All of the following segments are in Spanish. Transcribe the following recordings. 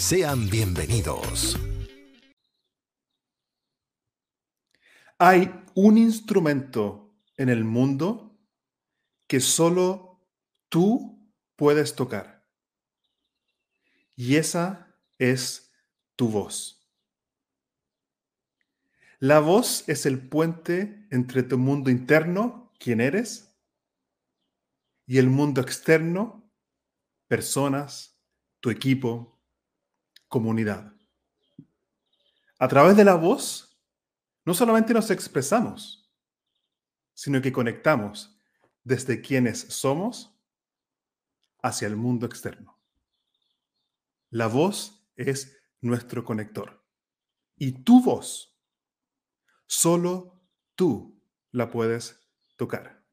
Sean bienvenidos. Hay un instrumento en el mundo que solo tú puedes tocar. Y esa es tu voz. La voz es el puente entre tu mundo interno, quién eres, y el mundo externo, personas, tu equipo, comunidad. A través de la voz, no solamente nos expresamos, sino que conectamos desde quienes somos hacia el mundo externo. La voz es nuestro conector. Y tu voz, solo tú la puedes tocar.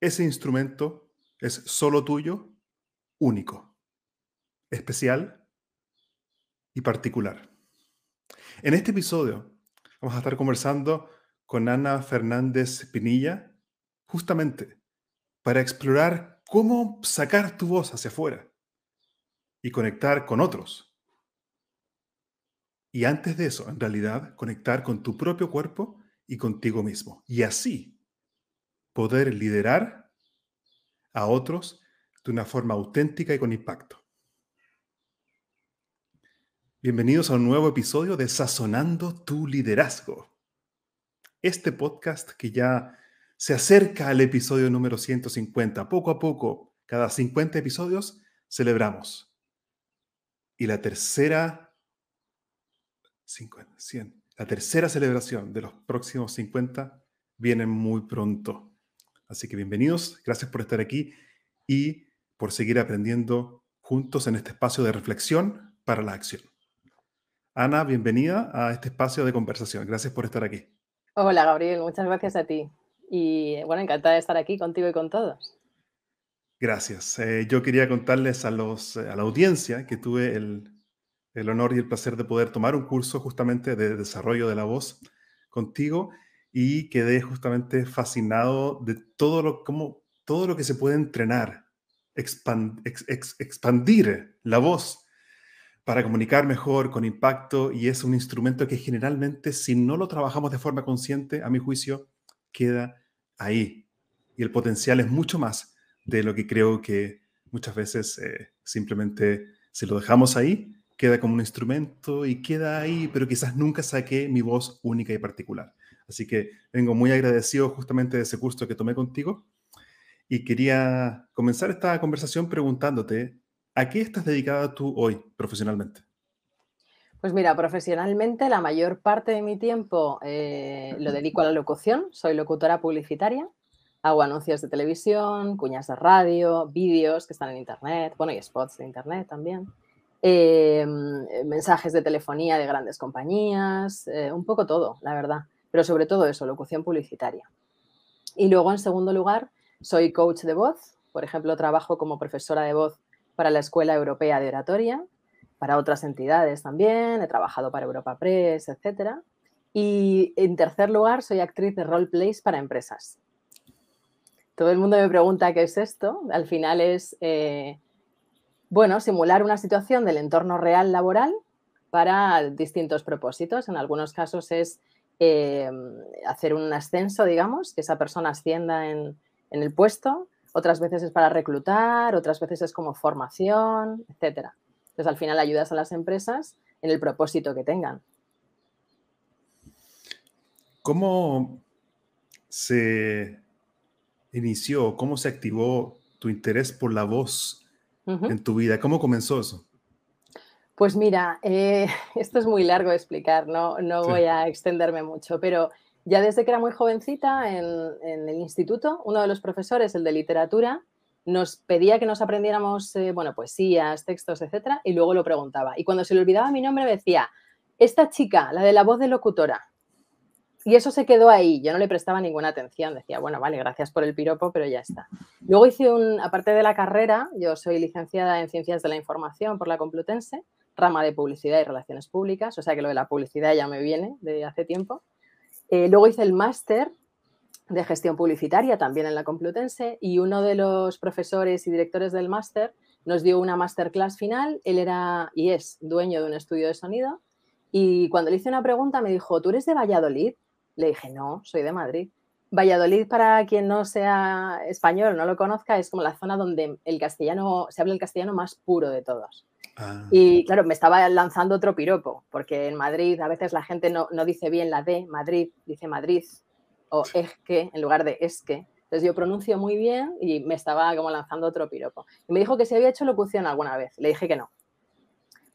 Ese instrumento es solo tuyo, único, especial y particular. En este episodio vamos a estar conversando con Ana Fernández Pinilla justamente para explorar cómo sacar tu voz hacia afuera y conectar con otros. Y antes de eso, en realidad, conectar con tu propio cuerpo y contigo mismo. Y así poder liderar a otros de una forma auténtica y con impacto. Bienvenidos a un nuevo episodio de Sazonando tu Liderazgo. Este podcast que ya se acerca al episodio número 150. Poco a poco, cada 50 episodios, celebramos. Y la tercera, 50, 100, la tercera celebración de los próximos 50 viene muy pronto. Así que bienvenidos, gracias por estar aquí y por seguir aprendiendo juntos en este espacio de reflexión para la acción. Ana, bienvenida a este espacio de conversación. Gracias por estar aquí. Hola, Gabriel. Muchas gracias a ti. Y bueno, encantada de estar aquí contigo y con todos. Gracias. Eh, yo quería contarles a, los, a la audiencia que tuve el, honor y el placer de poder tomar un curso justamente de desarrollo de la voz contigo y quedé justamente fascinado de todo lo, como, todo lo que se puede entrenar, expandir la voz para comunicar mejor, con impacto, y es un instrumento que generalmente, si no lo trabajamos de forma consciente, a mi juicio, queda ahí. Y el potencial es mucho más de lo que creo que muchas veces eh, simplemente si lo dejamos ahí, queda como un instrumento y queda ahí, pero quizás nunca saqué mi voz única y particular. Así que vengo muy agradecido justamente de ese curso que tomé contigo y quería comenzar esta conversación preguntándote ¿A qué estás dedicada tú hoy profesionalmente? Pues mira, profesionalmente la mayor parte de mi tiempo eh, lo dedico a la locución. Soy locutora publicitaria. Hago anuncios de televisión, cuñas de radio, vídeos que están en Internet, bueno, y spots de Internet también. Em, mensajes de telefonía de grandes compañías, eh, un poco todo, la verdad. Pero sobre todo eso, locución publicitaria. Y luego, en segundo lugar, soy coach de voz. Por ejemplo, trabajo como profesora de voz para la Escuela Europea de Oratoria, para otras entidades también, he trabajado para Europa Press, etc. Y en tercer lugar, soy actriz de roleplays para empresas. Todo el mundo me pregunta qué es esto. Al final es, eh, bueno, simular una situación del entorno real laboral para distintos propósitos. En algunos casos es eh, hacer un ascenso, digamos, que esa persona ascienda en, en el puesto otras veces es para reclutar, otras veces es como formación, etc. Entonces, al final ayudas a las empresas en el propósito que tengan. ¿Cómo se inició, cómo se activó tu interés por la voz en tu vida? ¿Cómo comenzó eso? Pues mira, eh, esto es muy largo de explicar, no, no voy a extenderme mucho, pero ya desde que era muy jovencita en, el instituto, uno de los profesores, el de literatura, nos pedía que nos aprendiéramos, eh, bueno, poesías, textos, etcétera, y luego lo preguntaba. Y cuando se le olvidaba mi nombre me decía, esta chica, la de la voz de locutora. Y eso se quedó ahí, yo no le prestaba ninguna atención, decía, bueno, vale, gracias por el piropo, pero ya está. Luego hice un, aparte de la carrera, yo soy licenciada en Ciencias de la Información por la Complutense, rama de Publicidad y Relaciones Públicas, o sea que lo de la publicidad ya me viene de hace tiempo. Eh, luego hice el máster de gestión publicitaria también en la Complutense y uno de los profesores y directores del máster nos dio una masterclass final. Él era y es dueño de un estudio de sonido y cuando le hice una pregunta me dijo, ¿tú eres de Valladolid? Le dije, no, soy de Madrid. Valladolid, para quien no sea español, no lo conozca, es como la zona donde el castellano, se habla el castellano más puro de todos. Ah. Y claro, me estaba lanzando otro piropo, porque en Madrid a veces la gente no, no dice bien la D, Madrid, dice Madrid, o es que en lugar de es que. Entonces yo pronuncio muy bien y me estaba como lanzando otro piropo. Y me dijo que si había hecho locución alguna vez. Le dije que no.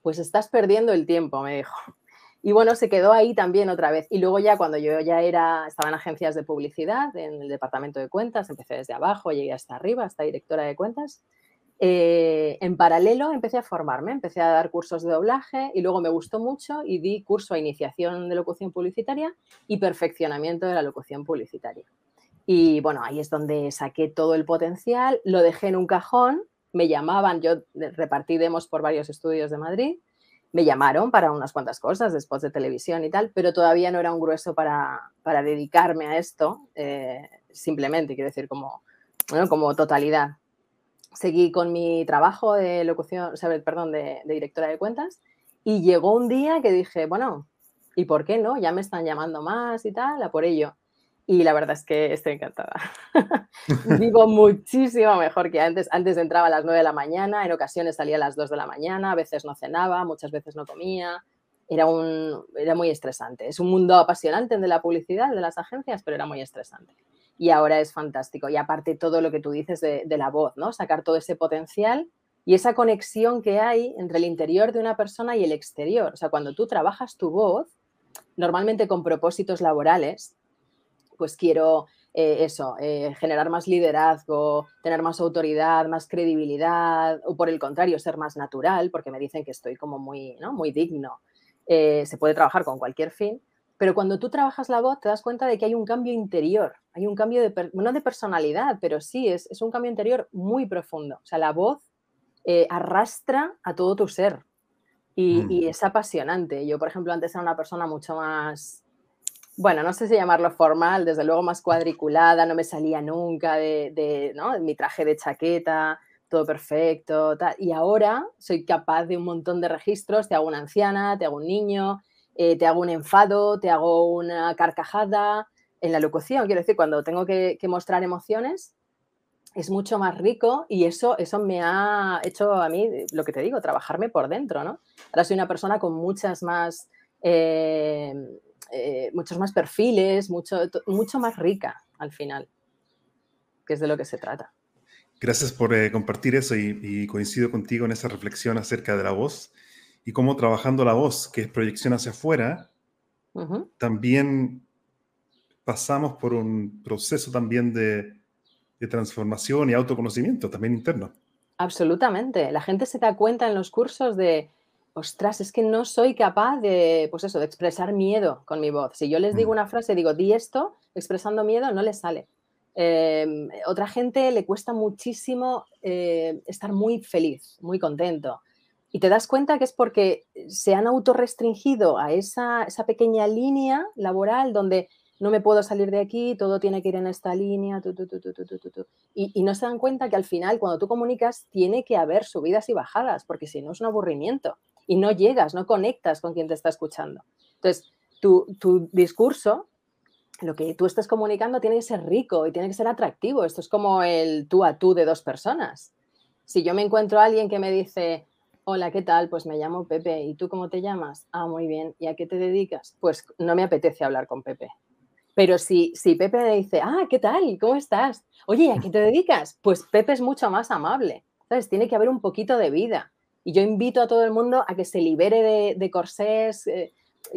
Pues estás perdiendo el tiempo, me dijo. Y bueno, se quedó ahí también otra vez. Y luego ya cuando yo ya era, estaba en agencias de publicidad, en el departamento de cuentas, empecé desde abajo, llegué hasta arriba, hasta directora de cuentas. Eh, en paralelo empecé a formarme, empecé a dar cursos de doblaje y luego me gustó mucho y di curso a iniciación de locución publicitaria y perfeccionamiento de la locución publicitaria. Y bueno, ahí es donde saqué todo el potencial, lo dejé en un cajón, me llamaban, yo repartí demos por varios estudios de Madrid, me llamaron para unas cuantas cosas, después de televisión y tal, pero todavía no era un grueso para, para dedicarme a esto, eh, simplemente, quiero decir, como, bueno, como totalidad seguí con mi trabajo de locución, perdón, de, directora de cuentas y llegó un día que dije, bueno, ¿y por qué no? Ya me están llamando más y tal, a por ello. Y la verdad es que estoy encantada. Vivo muchísimo mejor que antes. Antes entraba a las 9 de la mañana, en ocasiones salía a las 2 de la mañana, a veces no cenaba, muchas veces no comía. Era, un, era muy estresante. Es un mundo apasionante el de la publicidad, de las agencias, pero era muy estresante y ahora es fantástico. Y aparte todo lo que tú dices de, la voz, ¿no? Sacar todo ese potencial y esa conexión que hay entre el interior de una persona y el exterior. O sea, cuando tú trabajas tu voz, normalmente con propósitos laborales, pues quiero eh, eso, eh, generar más liderazgo, tener más autoridad, más credibilidad, o por el contrario, ser más natural, porque me dicen que estoy como muy, ¿no? muy digno. Eh, se puede trabajar con cualquier fin, pero cuando tú trabajas la voz te das cuenta de que hay un cambio interior, hay un cambio de, no de personalidad, pero sí, es, un cambio interior muy profundo. O sea, la voz eh, arrastra a todo tu ser y, mm. y, es apasionante. Yo, por ejemplo, antes era una persona mucho más, bueno, no sé si llamarlo formal, desde luego más cuadriculada, no me salía nunca de, de, ¿no? mi traje de chaqueta, todo perfecto, tal. Y ahora soy capaz de un montón de registros, te hago una anciana, te hago un niño, eh, te hago un enfado, te hago una carcajada. En la locución, quiero decir, cuando tengo que, mostrar emociones, es mucho más rico y eso, eso me ha hecho a mí, lo que te digo, trabajarme por dentro, ¿no? Ahora soy una persona con muchas más, eh, eh, muchos más perfiles, mucho, mucho más rica al final, que es de lo que se trata. Gracias por compartir eso y, coincido contigo en esa reflexión acerca de la voz y cómo trabajando la voz, que es proyección hacia afuera, también pasamos por un proceso también de, de, transformación y autoconocimiento, también interno. Absolutamente. La gente se da cuenta en los cursos de, ostras, es que no soy capaz de, pues eso, de expresar miedo con mi voz. Si yo les digo mm. una frase, digo, di esto, expresando miedo, no les sale. Eh, otra gente le cuesta muchísimo eh, estar muy feliz, muy contento. Y te das cuenta que es porque se han autorrestringido a esa, esa pequeña línea laboral donde no me puedo salir de aquí, todo tiene que ir en esta línea, y, y, no se dan cuenta que al final cuando tú comunicas tiene que haber subidas y bajadas, porque si no es un aburrimiento y no llegas, no conectas con quien te está escuchando. Entonces, tu, tu discurso, lo que tú estás comunicando tiene que ser rico y tiene que ser atractivo. Esto es como el tú a tú de dos personas. Si yo me encuentro a alguien que me dice, Hola, ¿qué tal? Pues me llamo Pepe. ¿Y tú cómo te llamas? Ah, muy bien. ¿Y a qué te dedicas? Pues no me apetece hablar con Pepe. Pero si, si Pepe le dice, ah, ¿qué tal? ¿Cómo estás? Oye, ¿a qué te dedicas? Pues Pepe es mucho más amable. ¿Sabes? Tiene que haber un poquito de vida. Y yo invito a todo el mundo a que se libere de, corsés, eh,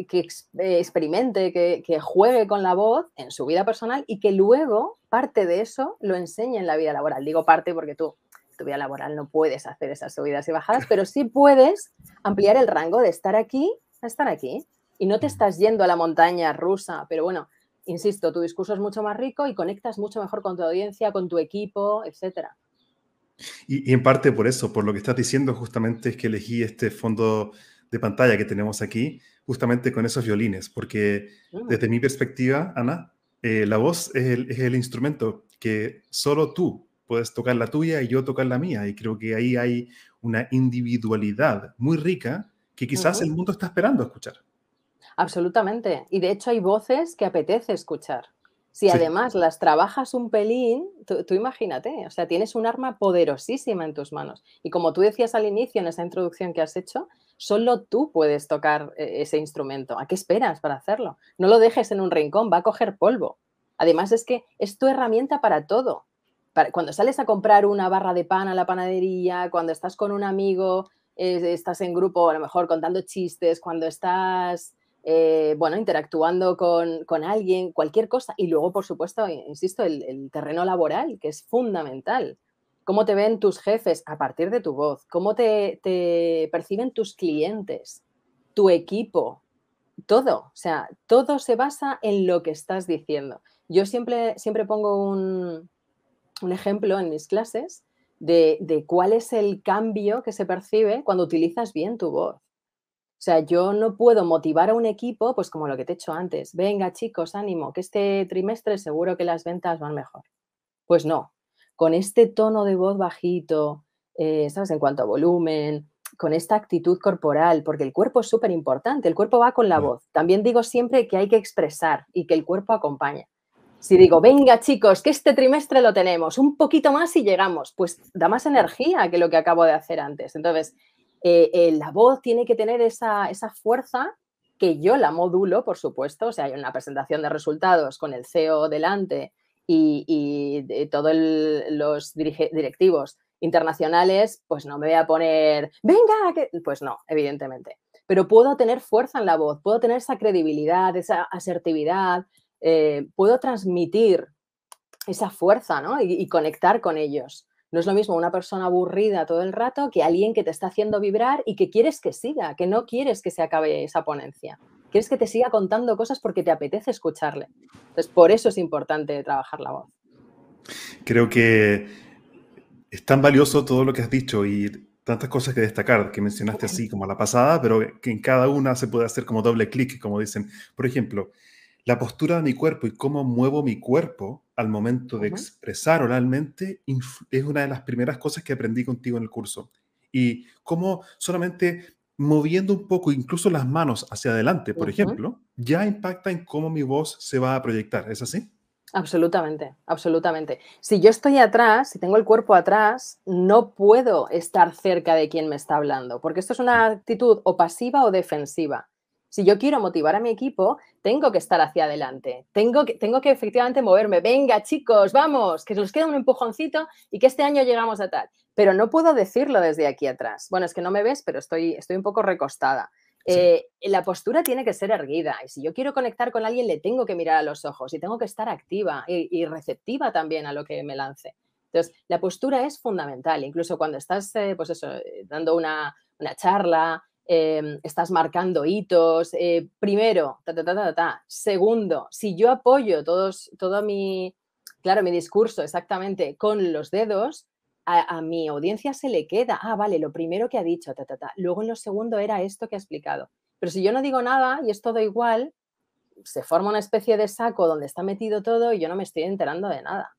que eh, experimente, que, que, juegue con la voz en su vida personal y que luego parte de eso lo enseñe en la vida laboral. Digo parte porque tú, tu vida laboral, no puedes hacer esas subidas y bajadas, pero sí puedes ampliar el rango de estar aquí a estar aquí. Y no te estás yendo a la montaña rusa, pero bueno, insisto, tu discurso es mucho más rico y conectas mucho mejor con tu audiencia, con tu equipo, etcétera. Y, en parte por eso, por lo que estás diciendo, justamente es que elegí este fondo de pantalla que tenemos aquí, justamente con esos violines, porque mm. desde mi perspectiva, Ana, eh, la voz es el, es el, instrumento que solo tú puedes tocar la tuya y yo tocar la mía, y creo que ahí hay una individualidad muy rica que quizás el mundo está esperando escuchar. Absolutamente. Y de hecho hay voces que apetece escuchar. Si además las trabajas un pelín, tú, imagínate, o sea, tienes un arma poderosísima en tus manos. Y como tú decías al inicio en esa introducción que has hecho, solo tú puedes tocar eh, ese instrumento. ¿A qué esperas para hacerlo? No lo dejes en un rincón, va a coger polvo. Además es que es tu herramienta para todo. Cuando sales a comprar una barra de pan a la panadería, cuando estás con un amigo, estás en grupo, a lo mejor contando chistes, cuando estás eh, bueno, interactuando con, alguien, cualquier cosa. Y luego, por supuesto, insisto, el, terreno laboral, que es fundamental. Cómo te ven tus jefes a partir de tu voz, cómo te, perciben tus clientes, tu equipo, todo. O sea, todo se basa en lo que estás diciendo. Yo siempre, siempre pongo un, ejemplo en mis clases de, de, cuál es el cambio que se percibe cuando utilizas bien tu voz. O sea, yo no puedo motivar a un equipo, pues como lo que te he hecho antes. Venga, chicos, ánimo, que este trimestre seguro que las ventas van mejor. Pues no, con este tono de voz bajito, eh, ¿sabes? En cuanto a volumen, con esta actitud corporal, porque el cuerpo es súper importante, el cuerpo va con la voz. También digo siempre que hay que expresar y que el cuerpo acompaña. Si digo, venga chicos, que este trimestre lo tenemos, un poquito más y llegamos, pues da más energía que lo que acabo de hacer antes. Entonces, eh, eh, la voz tiene que tener esa, fuerza que yo la modulo, por supuesto, o sea, hay una presentación de resultados con el CEO delante y, todos los directivos internacionales, pues no me voy a poner, venga, pues no, evidentemente. Pero puedo tener fuerza en la voz, puedo tener esa credibilidad, esa asertividad, eh, puedo transmitir esa fuerza ¿no? y, conectar con ellos. No es lo mismo una persona aburrida todo el rato que alguien que te está haciendo vibrar y que quieres que siga, que no quieres que se acabe esa ponencia. Quieres que te siga contando cosas porque te apetece escucharle. Entonces, por eso es importante trabajar la voz. Creo que es tan valioso todo lo que has dicho y tantas cosas que destacar, que mencionaste así como la pasada, pero que en cada una se puede hacer como doble clic, como dicen. Por ejemplo, la postura de mi cuerpo y cómo muevo mi cuerpo al momento de expresar oralmente es una de las primeras cosas que aprendí contigo en el curso. Y cómo solamente moviendo un poco, incluso las manos hacia adelante, por ejemplo, ya impacta en cómo mi voz se va a proyectar. ¿Es así? Absolutamente, absolutamente. Si yo estoy atrás, si tengo el cuerpo atrás, no puedo estar cerca de quien me está hablando, porque esto es una actitud o pasiva o defensiva. Si yo quiero motivar a mi equipo, tengo que estar hacia adelante, tengo que, tengo que efectivamente moverme. Venga, chicos, vamos, que nos queda un empujoncito y que este año llegamos a tal. Pero no puedo decirlo desde aquí atrás. Bueno, es que no me ves, pero estoy, estoy un poco recostada. Eh, la postura tiene que ser erguida y si yo quiero conectar con alguien le tengo que mirar a los ojos y tengo que estar activa y, receptiva también a lo que me lance. Entonces, la postura es fundamental, incluso cuando estás, eh, pues eso, eh, dando una, una charla, Em, estás marcando hitos. Eh, primero, ta, ta, ta, ta, Segundo, si yo apoyo todos, todo mi, claro, mi discurso exactamente con los dedos, a, mi audiencia se le queda, ah, vale, lo primero que ha dicho, ta, ta, ta. Luego en lo segundo era esto que ha explicado. Pero si yo no digo nada y es todo igual, se forma una especie de saco donde está metido todo y yo no me estoy enterando de nada.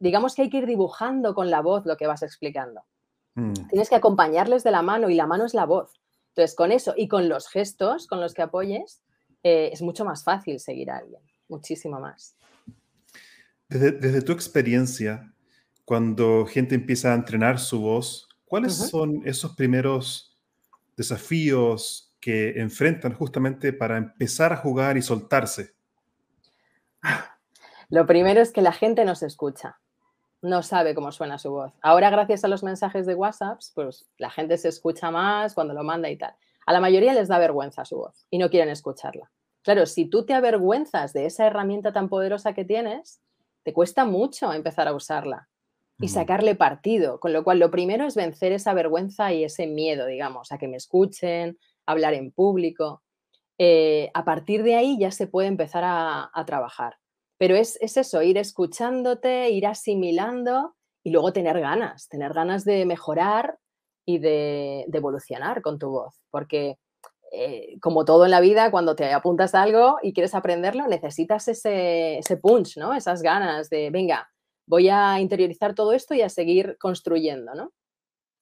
Digamos que hay que ir dibujando con la voz lo que vas explicando. Mm. Tienes que acompañarles de la mano y la mano es la voz. Entonces, con eso y con los gestos con los que apoyes, eh, es mucho más fácil seguir a alguien, muchísimo más. Desde, tu experiencia, cuando gente empieza a entrenar su voz, ¿cuáles son esos primeros desafíos que enfrentan justamente para empezar a jugar y soltarse? Lo primero es que la gente no se escucha, no sabe cómo suena su voz. Ahora, gracias a los mensajes de WhatsApp, pues la gente se escucha más cuando lo manda y tal. A la mayoría les da vergüenza su voz y no quieren escucharla. Claro, si tú te avergüenzas de esa herramienta tan poderosa que tienes, te cuesta mucho empezar a usarla y sacarle partido. Con lo cual, lo primero es vencer esa vergüenza y ese miedo, digamos, a que me escuchen, hablar en público. Eh, a partir de ahí ya se puede empezar a, trabajar. Pero es, eso, ir escuchándote, ir asimilando y luego tener ganas, tener ganas de mejorar y de, evolucionar con tu voz. Porque eh, como todo en la vida, cuando te apuntas a algo y quieres aprenderlo, necesitas ese, ese punch, ¿no? Esas ganas de, venga, voy a interiorizar todo esto y a seguir construyendo, ¿no?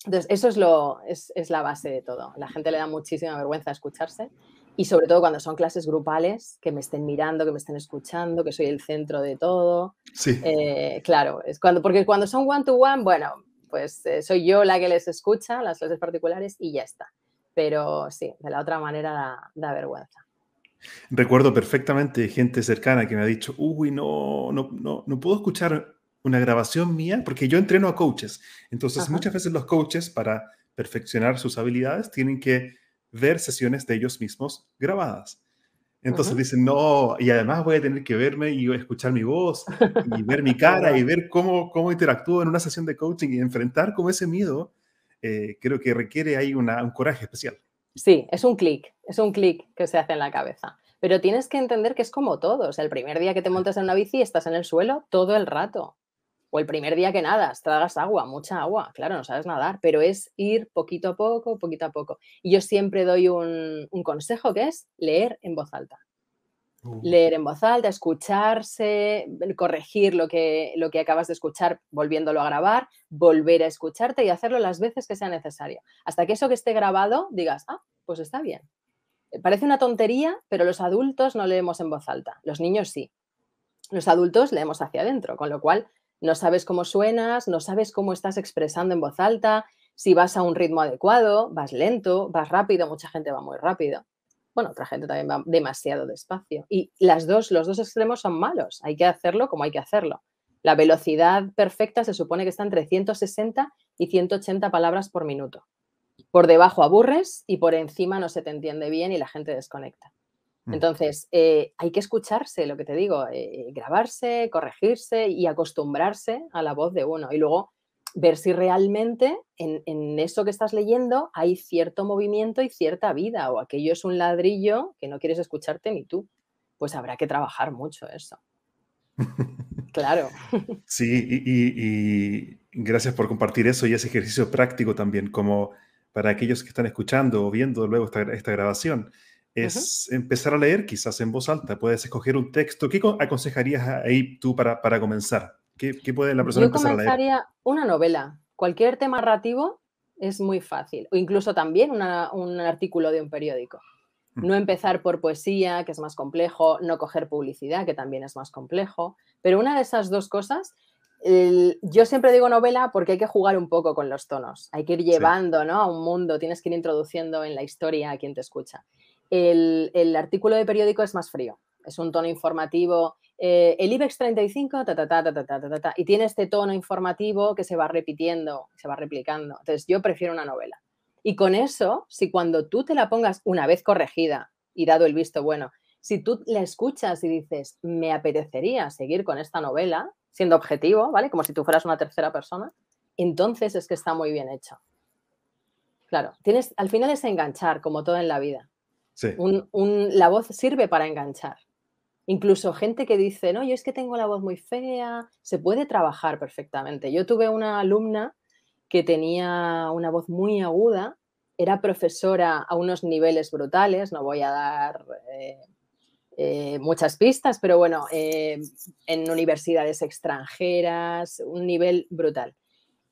Entonces, eso es, lo, es, la base de todo. La gente le da muchísima vergüenza escucharse y sobre todo cuando son clases grupales, que me estén mirando, que me estén escuchando, que soy el centro de todo. Sí. Eh, claro, es cuando, porque cuando son one-to-one, bueno, pues eh, soy yo la que les escucha, las clases particulares, y ya está. Pero sí, de la otra manera da, da vergüenza. Recuerdo perfectamente gente cercana que me ha dicho, uy, no, no, no, no puedo escuchar una grabación mía, porque yo entreno a coaches. Entonces, muchas veces los coaches, para perfeccionar sus habilidades, tienen que ver sesiones de ellos mismos grabadas. Entonces dicen, no, y además voy a tener que verme y escuchar mi voz y ver mi cara y ver cómo, cómo interactúo en una sesión de coaching y enfrentar con ese miedo, eh, creo que requiere ahí un coraje especial. Sí, es un clic, es un clic que se hace en la cabeza. Pero tienes que entender que es como todo. O sea, el primer día que te montas en una bici estás en el suelo todo el rato. O el primer día que nadas, tragas agua, mucha agua, claro, no sabes nadar, pero es ir poquito a poco, poquito a poco. Y yo siempre doy un, consejo que es leer en voz alta. Uh. Leer en voz alta, escucharse, corregir lo que, lo que acabas de escuchar volviéndolo a grabar, volver a escucharte y hacerlo las veces que sea necesario. Hasta que eso que esté grabado digas, ah, pues está bien. Parece una tontería, pero los adultos no leemos en voz alta, los niños sí. Los adultos leemos hacia adentro, con lo cual no sabes cómo suenas, no sabes cómo estás expresando en voz alta, si vas a un ritmo adecuado, vas lento, vas rápido, mucha gente va muy rápido. Bueno, otra gente también va demasiado despacio. Y las dos, los dos extremos son malos. Hay que hacerlo como hay que hacerlo. La velocidad perfecta se supone que está entre 160 y 180 palabras por minuto. Por debajo aburres y por encima no se te entiende bien y la gente desconecta. Mm. Entonces, eh, hay que escucharse, lo que te digo, eh, grabarse, corregirse y acostumbrarse a la voz de uno. Y luego ver si realmente en, eso que estás leyendo hay cierto movimiento y cierta vida, o aquello es un ladrillo que no quieres escucharte ni tú. Pues habrá que trabajar mucho eso. claro. Sí, y, gracias por compartir eso y ese ejercicio práctico también, como para aquellos que están escuchando o viendo luego esta grabación es empezar a leer quizás en voz alta. Puedes escoger un texto. ¿Qué aconsejarías ahí tú para, para comenzar? ¿Qué, ¿Qué, puede la persona empezar a leer? Yo comenzaría una novela. Cualquier tema narrativo es muy fácil. O incluso también un artículo de un periódico. Mm. No empezar por poesía, que es más complejo, no coger publicidad, que también es más complejo. Pero una de esas dos cosas, yo siempre digo novela porque hay que jugar un poco con los tonos. Hay que ir llevando ¿no? a un mundo, tienes que ir introduciendo en la historia a quien te escucha. El, artículo de periódico es más frío, es un tono informativo. Eh, el IBEX 35, ta, ta, ta, y tiene este tono informativo que se va repitiendo, se va replicando. Entonces, yo prefiero una novela. Y con eso, si cuando tú te la pongas una vez corregida y dado el visto bueno, si tú la escuchas y dices, me apetecería seguir con esta novela, siendo objetivo, ¿vale? Como si tú fueras una tercera persona, entonces es que está muy bien hecho. Claro, tienes, al final es enganchar, como todo en la vida la voz sirve para enganchar. Incluso gente que dice, no, yo es que tengo la voz muy fea, se puede trabajar perfectamente. Yo tuve una alumna que tenía una voz muy aguda, era profesora a unos niveles brutales, no voy a dar eh, eh, muchas pistas, pero bueno, eh, en universidades extranjeras, un nivel brutal.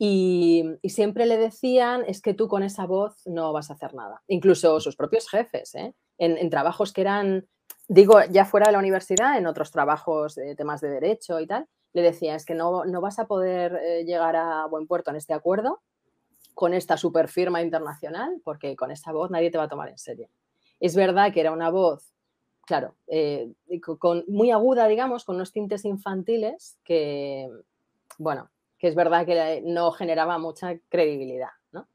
Y, siempre le decían, es que tú con esa voz no vas a hacer nada. Incluso sus propios jefes, ¿eh? en, trabajos que eran, digo, ya fuera de la universidad, en otros trabajos de temas de derecho y tal, le decía, es que no, no vas a poder eh, llegar a buen puerto en este acuerdo con esta super firma internacional, porque con esta voz nadie te va a tomar en serio. Es verdad que era una voz claro, eh, con, muy aguda, digamos, con unos tintes infantiles que, bueno, que es verdad que no generaba mucha credibilidad, ¿no?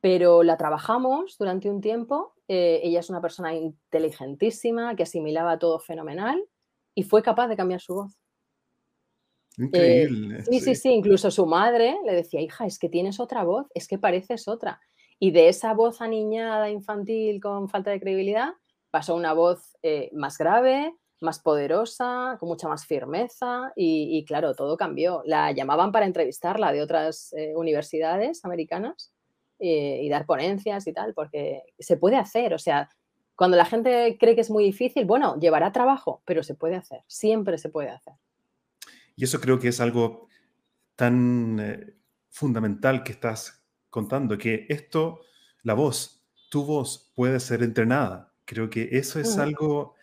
Pero la trabajamos durante un tiempo, eh, ella es una persona inteligentísima, que asimilaba todo fenomenal y fue capaz de cambiar su voz. Increíble. sí, sí, sí, incluso su madre le decía, hija, es que tienes otra voz, es que pareces otra. Y de esa voz aniñada, infantil, con falta de credibilidad, pasó una voz eh, más grave, más poderosa, con mucha más firmeza y, claro, todo cambió. La llamaban para entrevistarla de otras eh, universidades americanas eh, y dar ponencias y tal, porque se puede hacer. O sea, cuando la gente cree que es muy difícil, bueno, llevará trabajo, pero se puede hacer, siempre se puede hacer. Y eso creo que es algo tan fundamental que estás contando que esto, la voz, tu voz puede ser entrenada. Creo que eso es algo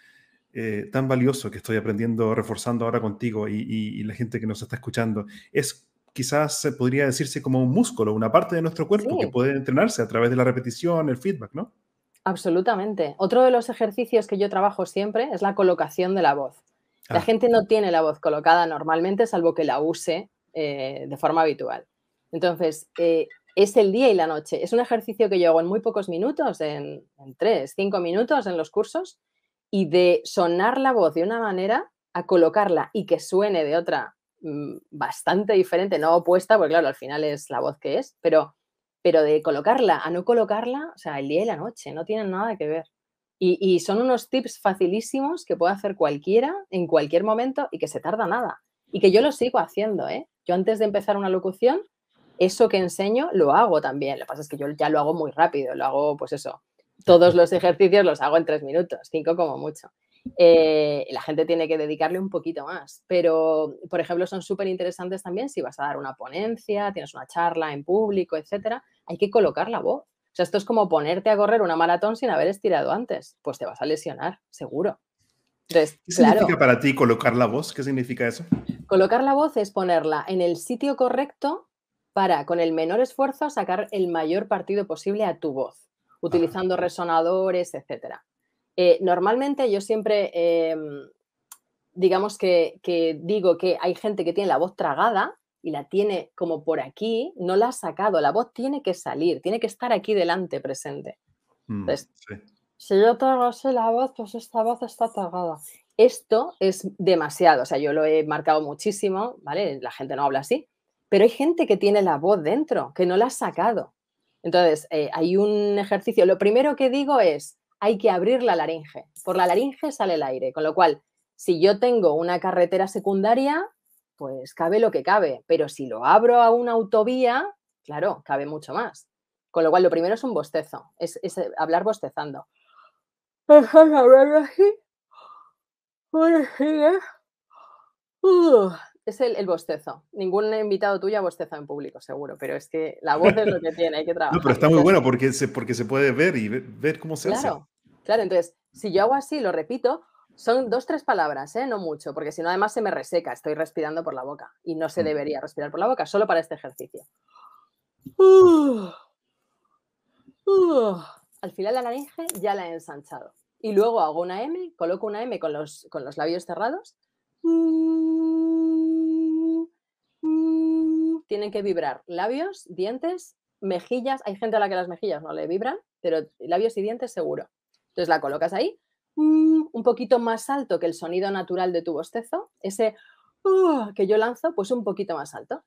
eh, tan valioso que estoy aprendiendo, reforzando ahora contigo y, la gente que nos está escuchando. Es quizás podría decirse como un músculo, una parte de nuestro cuerpo que puede entrenarse a través de la repetición, el feedback, ¿no? Absolutamente. Otro de los ejercicios que yo trabajo siempre es la colocación de la voz. La ah. gente no tiene la voz colocada normalmente, salvo que la use eh, de forma habitual. Entonces, eh, es el día y la noche. Es un ejercicio que yo hago en muy pocos minutos, en, tres, cinco minutos en los cursos, y de sonar la voz de una manera a colocarla y que suene de otra mm, bastante diferente, no opuesta, porque claro, al final es la voz que es, pero, pero de colocarla a no colocarla, o sea, el día y la noche, no tienen nada que ver. Y, y son unos tips facilísimos que puede hacer cualquiera en cualquier momento y que se tarda nada. Y que yo lo sigo haciendo, ¿eh? Yo antes de empezar una locución eso que enseño lo hago también. Lo que pasa es que yo ya lo hago muy rápido, lo hago, pues eso, todos los ejercicios los hago en tres minutos, cinco como mucho. Eh, la gente tiene que dedicarle un poquito más, pero, por ejemplo, son súper interesantes también si vas a dar una ponencia, tienes una charla en público, etcétera, hay que colocar la voz. O sea, esto es como ponerte a correr una maratón sin haber estirado antes. Pues te vas a lesionar, seguro. Entonces, ¿Qué significa para ti colocar la voz? ¿Qué significa eso? Colocar la voz es ponerla en el sitio correcto para, con el menor esfuerzo, sacar el mayor partido posible a tu voz, utilizando resonadores, etc. Eh, normalmente yo siempre, em, digamos que, digo que hay gente que tiene la voz tragada y la tiene como por aquí, no la ha sacado, la voz tiene que salir, tiene que estar aquí delante, presente. Mm, si yo trago así la voz, pues esta voz está tragada. Esto es demasiado, o sea, yo lo he marcado muchísimo, ¿vale? La gente no habla así, pero hay gente que tiene la voz dentro, que no la ha sacado. Entonces, eh, hay un ejercicio. Lo primero que digo es, hay que abrir la laringe. Por la laringe sale el aire, con lo cual, si yo tengo una carretera secundaria, pues cabe lo que cabe, pero si lo abro a una autovía, claro, cabe mucho más. Con lo cual, lo primero es un bostezo, es, hablar bostezando es el, bostezo. Ningún invitado tuyo ha bostezado en público, seguro, pero es que la voz es lo que tiene, hay que trabajar. No, pero está muy bueno porque se, porque se puede ver y ver, cómo se claro, hace. Claro, entonces, si yo hago así, lo repito, son dos, tres palabras, ¿eh? no mucho, porque si no, además se me reseca, estoy respirando por la boca y no se mm. debería respirar por la boca, solo para este ejercicio. Al final la laringe ya la he ensanchado. Y luego hago una M, coloco una M con los, con los labios cerrados tienen que vibrar labios, dientes, mejillas. Hay gente a la que las mejillas no le vibran, pero labios y dientes seguro. Entonces la colocas ahí, mm, un poquito más alto que el sonido natural de tu bostezo. Ese uh, que yo lanzo, pues un poquito más alto.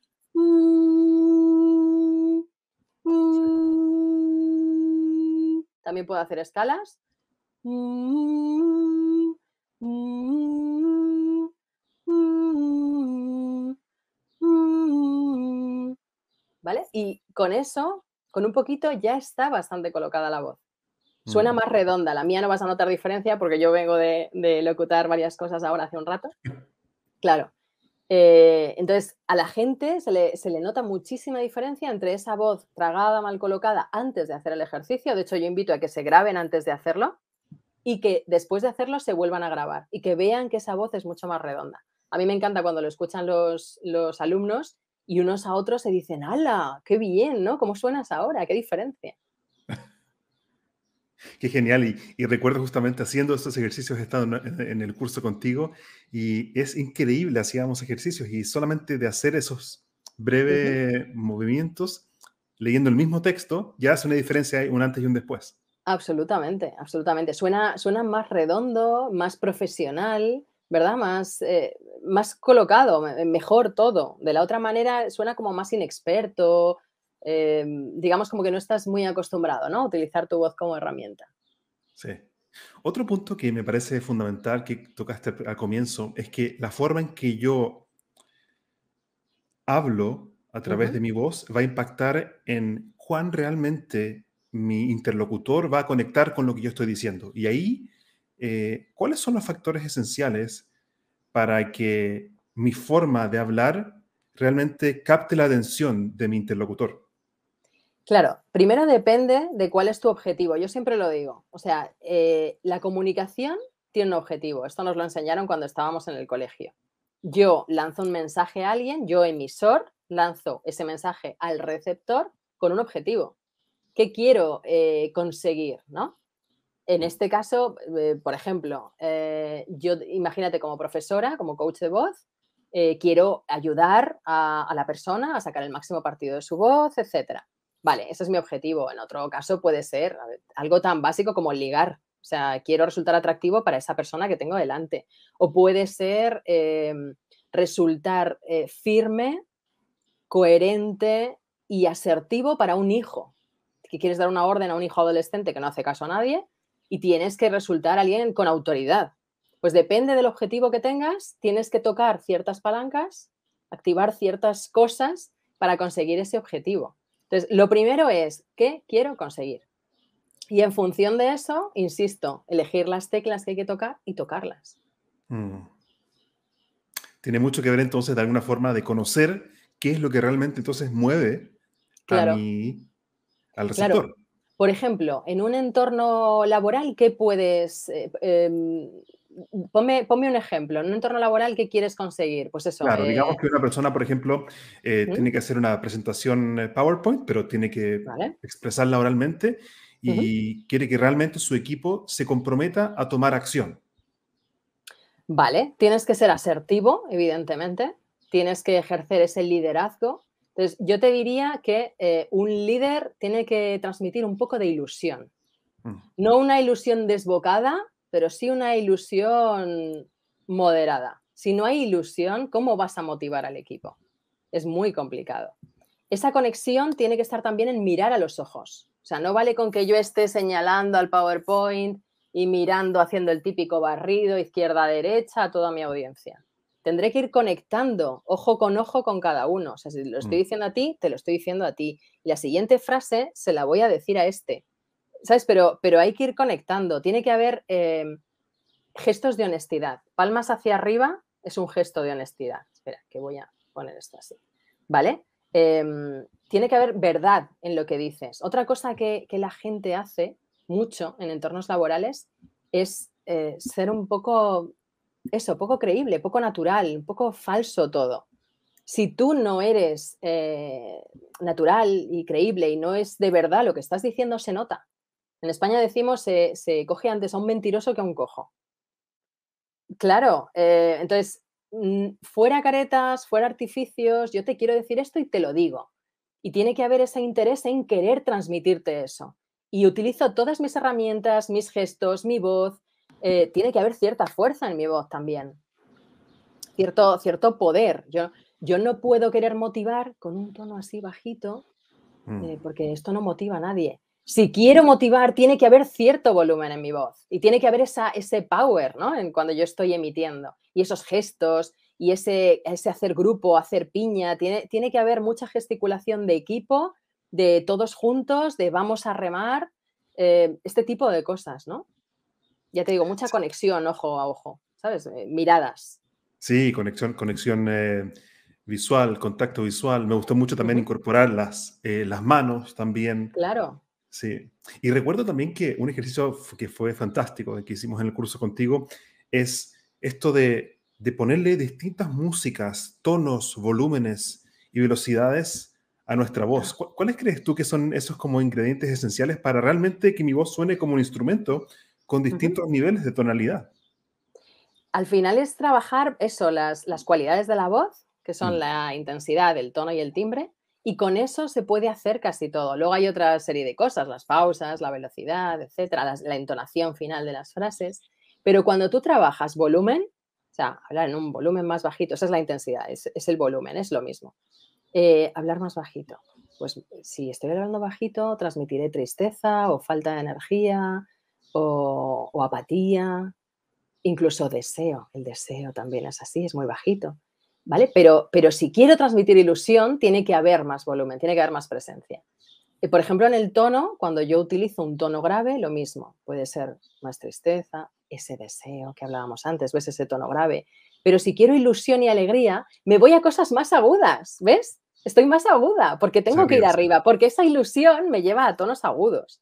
También puedo hacer escalas. ¿Vale? Y con eso, con un poquito, ya está bastante colocada la voz. Suena más redonda. La mía no vas a notar diferencia porque yo vengo de, locutar varias cosas ahora hace un rato. Claro. Eh, entonces, a la gente se le, se le, nota muchísima diferencia entre esa voz tragada, mal colocada antes de hacer el ejercicio. De hecho, yo invito a que se graben antes de hacerlo y que después de hacerlo se vuelvan a grabar y que vean que esa voz es mucho más redonda. A mí me encanta cuando lo escuchan los, los alumnos y unos a otros se dicen, ¡hala! ¡Qué bien! ¿no? ¿Cómo suenas ahora? ¿Qué diferencia? Qué genial. Y, recuerdo justamente haciendo estos ejercicios, he estado en, el curso contigo y es increíble, hacíamos ejercicios y solamente de hacer esos breves movimientos, leyendo el mismo texto, ya hace una diferencia, un antes y un después. Absolutamente, absolutamente. Suena, suena más redondo, más profesional, ¿verdad? Más, eh, más colocado, mejor todo. De la otra manera suena como más inexperto, Em, digamos como que no estás muy acostumbrado, ¿no? A utilizar tu voz como herramienta. Sí. Otro punto que me parece fundamental que tocaste al comienzo es que la forma en que yo hablo a través de mi voz va a impactar en cuán realmente mi interlocutor va a conectar con lo que yo estoy diciendo. Y ahí, eh, ¿cuáles son los factores esenciales para que mi forma de hablar realmente capte la atención de mi interlocutor? Claro, primero depende de cuál es tu objetivo. Yo siempre lo digo. O sea, eh, la comunicación tiene un objetivo. Esto nos lo enseñaron cuando estábamos en el colegio. Yo lanzo un mensaje a alguien, yo emisor, lanzo ese mensaje al receptor con un objetivo. ¿Qué quiero eh, conseguir? ¿no? En este caso, eh, por ejemplo, yo imagínate como profesora, como coach de voz, quiero ayudar a, a la persona a sacar el máximo partido de su voz, etcétera Vale, ese es mi objetivo. En otro caso puede ser algo tan básico como ligar. O sea, quiero resultar atractivo para esa persona que tengo delante. O puede ser em, resultar eh, firme, coherente y asertivo para un hijo. Que quieres dar una orden a un hijo adolescente que no hace caso a nadie y tienes que resultar alguien con autoridad. Pues depende del objetivo que tengas, tienes que tocar ciertas palancas, activar ciertas cosas para conseguir ese objetivo. Entonces, lo primero es, ¿qué quiero conseguir? Y en función de eso, insisto, elegir las teclas que hay que tocar y tocarlas. Mm. Tiene mucho que ver entonces de alguna forma de conocer qué es lo que realmente entonces mueve a mi, al receptor. Por ejemplo, en un entorno laboral, ¿qué puedes eh, em, ponme, un ejemplo, en un entorno laboral, ¿qué quieres conseguir? Pues eso. Claro, digamos eh que una persona, por ejemplo, eh, tiene que hacer una presentación eh, PowerPoint, pero tiene que expresarla oralmente y quiere que realmente su equipo se comprometa a tomar acción. Vale, tienes que ser asertivo, evidentemente, tienes que ejercer ese liderazgo. Entonces, yo te diría que un líder tiene que transmitir un poco de ilusión. Mm. No una ilusión desbocada, pero sí una ilusión moderada. Si no hay ilusión, ¿cómo vas a motivar al equipo? Es muy complicado. Esa conexión tiene que estar también en mirar a los ojos. O sea, no vale con que yo esté señalando al PowerPoint y mirando, haciendo el típico barrido izquierda-derecha a toda mi audiencia. Tendré que ir conectando ojo con ojo con cada uno. O sea, si lo estoy mm. diciendo a ti, te lo estoy diciendo a ti. Y la siguiente frase se la voy a decir a este. ¿sabes? Pero, pero hay que ir conectando, tiene que haber em, gestos de honestidad. Palmas hacia arriba es un gesto de honestidad. Espera, que voy a poner esto así. ¿Vale? Em, tiene que haber verdad en lo que dices. Otra cosa que, la gente hace mucho en entornos laborales es eh, ser un poco, eso, poco creíble, poco natural, un poco falso todo. Si tú no eres eh, natural y creíble y no es de verdad lo que estás diciendo, se nota. En España decimos se, se coge antes a un mentiroso que a un cojo. Claro, eh, entonces, mm, fuera caretas, fuera artificios, yo te quiero decir esto y te lo digo. Y tiene que haber ese interés en querer transmitirte eso. Y utilizo todas mis herramientas, mis gestos, mi voz. Eh, tiene que haber cierta fuerza en mi voz también. Cierto, cierto poder. Yo, yo no puedo querer motivar con un tono así bajito, mm. eh, porque esto no motiva a nadie si quiero motivar, tiene que haber cierto volumen en mi voz y tiene que haber esa, ese power, ¿no? En cuando yo estoy emitiendo y esos gestos y ese, ese hacer grupo, hacer piña, tiene, tiene que haber mucha gesticulación de equipo, de todos juntos, de vamos a remar, eh, este tipo de cosas, ¿no? Ya te digo, mucha conexión ojo a ojo, ¿sabes? Eh, miradas. Sí, conexión, conexión eh, visual, contacto visual. Me gustó mucho también incorporar las, las manos también. Claro. Sí, y recuerdo también que un ejercicio que fue fantástico, que hicimos en el curso contigo, es esto de, ponerle distintas músicas, tonos, volúmenes y velocidades a nuestra voz. ¿Cuáles crees tú que son esos como ingredientes esenciales para realmente que mi voz suene como un instrumento con distintos niveles de tonalidad? Al final es trabajar eso, las, las cualidades de la voz, que son mm. la intensidad, el tono y el timbre, y con eso se puede hacer casi todo. Luego hay otra serie de cosas, las pausas, la velocidad, etcétera, la, entonación final de las frases. Pero cuando tú trabajas volumen, o sea, hablar en un volumen más bajito, esa es la intensidad, es, el volumen, es lo mismo. Eh, hablar más bajito. Pues si estoy hablando bajito, transmitiré tristeza o falta de energía o, o apatía, incluso deseo. El deseo también es así, es muy bajito. ¿vale? Pero, pero si quiero transmitir ilusión, tiene que haber más volumen, tiene que haber más presencia. Y por ejemplo, en el tono, cuando yo utilizo un tono grave, lo mismo. Puede ser más tristeza, ese deseo que hablábamos antes, ¿ves? Ese tono grave. Pero si quiero ilusión y alegría, me voy a cosas más agudas, ¿ves? Estoy más aguda porque tengo que ir arriba, porque esa ilusión me lleva a tonos agudos.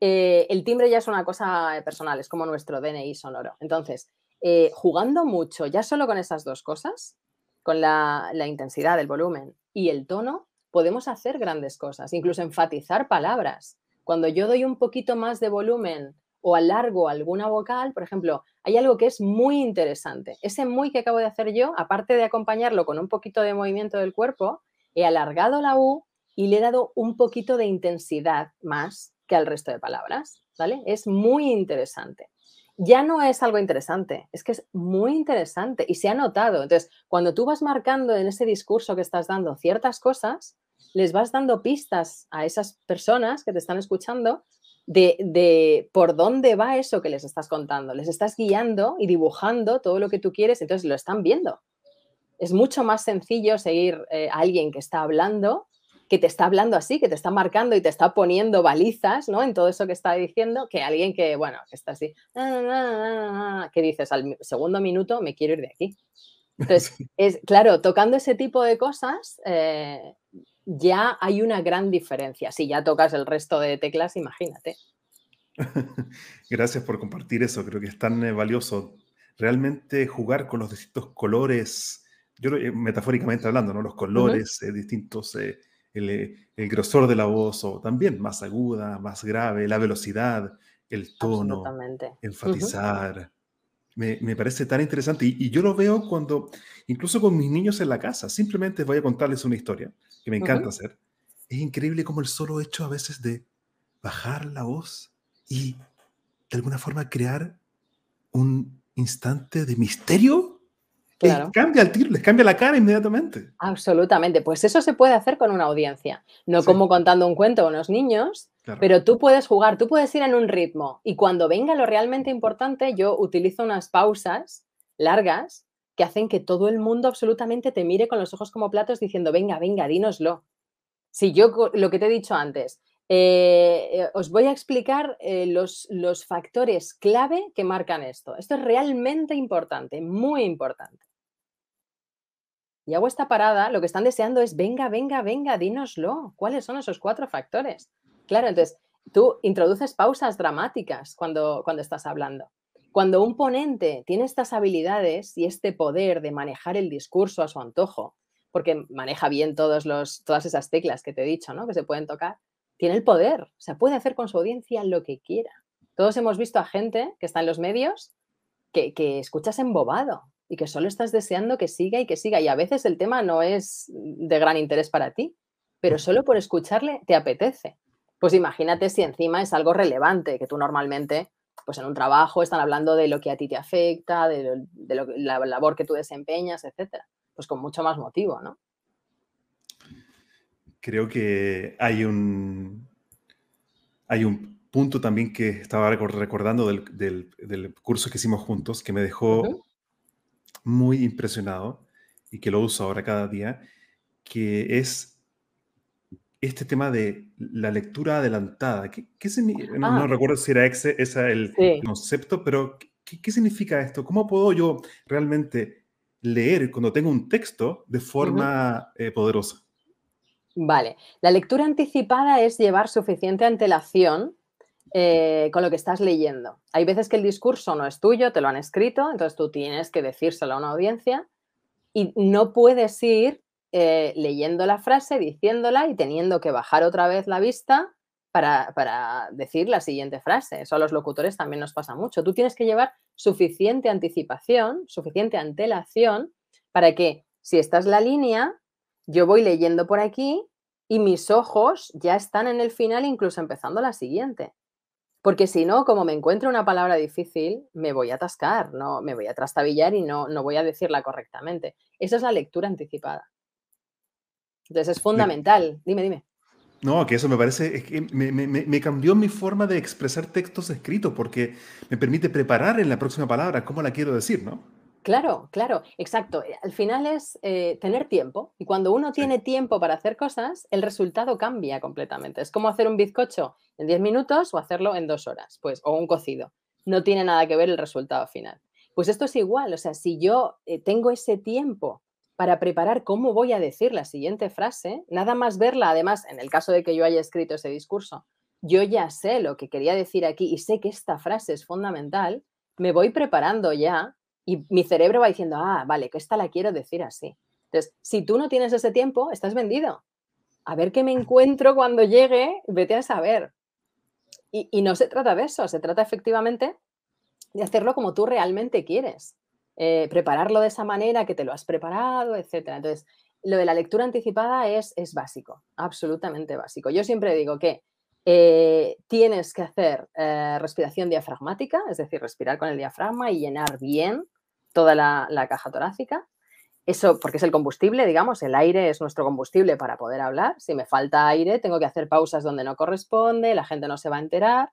Eh, el timbre ya es una cosa personal, es como nuestro DNI sonoro. Entonces, eh, jugando mucho, ya solo con esas dos cosas, con la, intensidad, el volumen y el tono, podemos hacer grandes cosas, incluso enfatizar palabras. Cuando yo doy un poquito más de volumen o alargo alguna vocal, por ejemplo, hay algo que es muy interesante. Ese muy que acabo de hacer yo, aparte de acompañarlo con un poquito de movimiento del cuerpo, he alargado la U y le he dado un poquito de intensidad más que al resto de palabras, ¿vale? Es muy interesante ya no es algo interesante, es que es muy interesante y se ha notado. Entonces, cuando tú vas marcando en ese discurso que estás dando ciertas cosas, les vas dando pistas a esas personas que te están escuchando de, por dónde va eso que les estás contando. Les estás guiando y dibujando todo lo que tú quieres, entonces lo están viendo. Es mucho más sencillo seguir eh, a alguien que está hablando que te está hablando así, que te está marcando y te está poniendo balizas, ¿no? En todo eso que está diciendo, que alguien que, bueno, que está así, que dices al segundo minuto, me quiero ir de aquí. Entonces, es claro, tocando ese tipo de cosas, eh, ya hay una gran diferencia. Si ya tocas el resto de teclas, imagínate. Gracias por compartir eso, creo que es tan eh, valioso. Realmente jugar con los distintos colores, yo eh, metafóricamente hablando, ¿no? Los colores distintos eh, el, grosor de la voz o también más aguda, más grave, la velocidad, el tono, enfatizar. me, parece tan interesante y, yo lo veo cuando, incluso con mis niños en la casa, simplemente voy a contarles una historia que me encanta hacer. Es increíble como el solo hecho a veces de bajar la voz y de alguna forma crear un instante de misterio les cambia el tiro, les cambia la cara inmediatamente. Absolutamente. Pues eso se puede hacer con una audiencia. No como contando un cuento a unos niños, pero tú puedes jugar, tú puedes ir en un ritmo. Y cuando venga lo realmente importante, yo utilizo unas pausas largas que hacen que todo el mundo absolutamente te mire con los ojos como platos diciendo, venga, venga, dínoslo. Si yo, lo que te he dicho antes, eh, eh, os voy a explicar eh, los, los factores clave que marcan esto. Esto es realmente importante, muy importante. Y hago esta parada, lo que están deseando es, venga, venga, venga, dínoslo. ¿Cuáles son esos cuatro factores? Claro, entonces tú introduces pausas dramáticas cuando, cuando estás hablando. Cuando un ponente tiene estas habilidades y este poder de manejar el discurso a su antojo, porque maneja bien todos los, todas esas teclas que te he dicho, ¿no? Que se pueden tocar, tiene el poder, o sea, puede hacer con su audiencia lo que quiera. Todos hemos visto a gente que está en los medios que, escuchas embobado y que solo estás deseando que siga y que siga. Y a veces el tema no es de gran interés para ti, pero solo por escucharle te apetece. Pues imagínate si encima es algo relevante, que tú normalmente, pues en un trabajo están hablando de lo que a ti te afecta, de, la labor que tú desempeñas, etcétera. Pues con mucho más motivo, ¿no? Creo que hay un, hay un punto también que estaba recordando del, curso que hicimos juntos que me dejó muy impresionado y que lo uso ahora cada día, que es este tema de la lectura adelantada. ¿Qué, no, ah. recuerdo si era ese, el concepto, pero ¿qué, significa esto? ¿Cómo puedo yo realmente leer cuando tengo un texto de forma eh, poderosa? Vale, la lectura anticipada es llevar suficiente antelación eh, con lo que estás leyendo. Hay veces que el discurso no es tuyo, te lo han escrito, entonces tú tienes que decírselo a una audiencia y no puedes ir eh, leyendo la frase, diciéndola y teniendo que bajar otra vez la vista para, para, decir la siguiente frase. Eso a los locutores también nos pasa mucho. Tú tienes que llevar suficiente anticipación, suficiente antelación para que si esta es la línea, yo voy leyendo por aquí y mis ojos ya están en el final, incluso empezando la siguiente. Porque si no, como me encuentro una palabra difícil, me voy a atascar, no, me voy a trastabillar y no, no voy a decirla correctamente. Esa es la lectura anticipada. Entonces es fundamental. Dime, dime. No, que eso me parece, es que me, me, me, cambió mi forma de expresar textos escritos porque me permite preparar en la próxima palabra cómo la quiero decir, ¿no? Claro, claro, exacto. Eh, al final es eh, tener tiempo y cuando uno tiene tiempo para hacer cosas, el resultado cambia completamente. Es como hacer un bizcocho en 10 minutos o hacerlo en dos horas, pues, o un cocido. No tiene nada que ver el resultado final. Pues esto es igual, o sea, si yo eh, tengo ese tiempo para preparar cómo voy a decir la siguiente frase, nada más verla, además, en el caso de que yo haya escrito ese discurso, yo ya sé lo que quería decir aquí y sé que esta frase es fundamental, me voy preparando ya y mi cerebro va diciendo, ah, vale, que esta la quiero decir así. Entonces, si tú no tienes ese tiempo, estás vendido. A ver qué me encuentro cuando llegue, vete a saber. Y, no se trata de eso, se trata efectivamente de hacerlo como tú realmente quieres. Eh, prepararlo de esa manera que te lo has preparado, etc. Entonces, lo de la lectura anticipada es, es básico, absolutamente básico. Yo siempre digo que eh, tienes que hacer eh, respiración diafragmática, es decir, respirar con el diafragma y llenar bien toda la, caja torácica. Eso porque es el combustible, digamos, el aire es nuestro combustible para poder hablar. Si me falta aire, tengo que hacer pausas donde no corresponde, la gente no se va a enterar,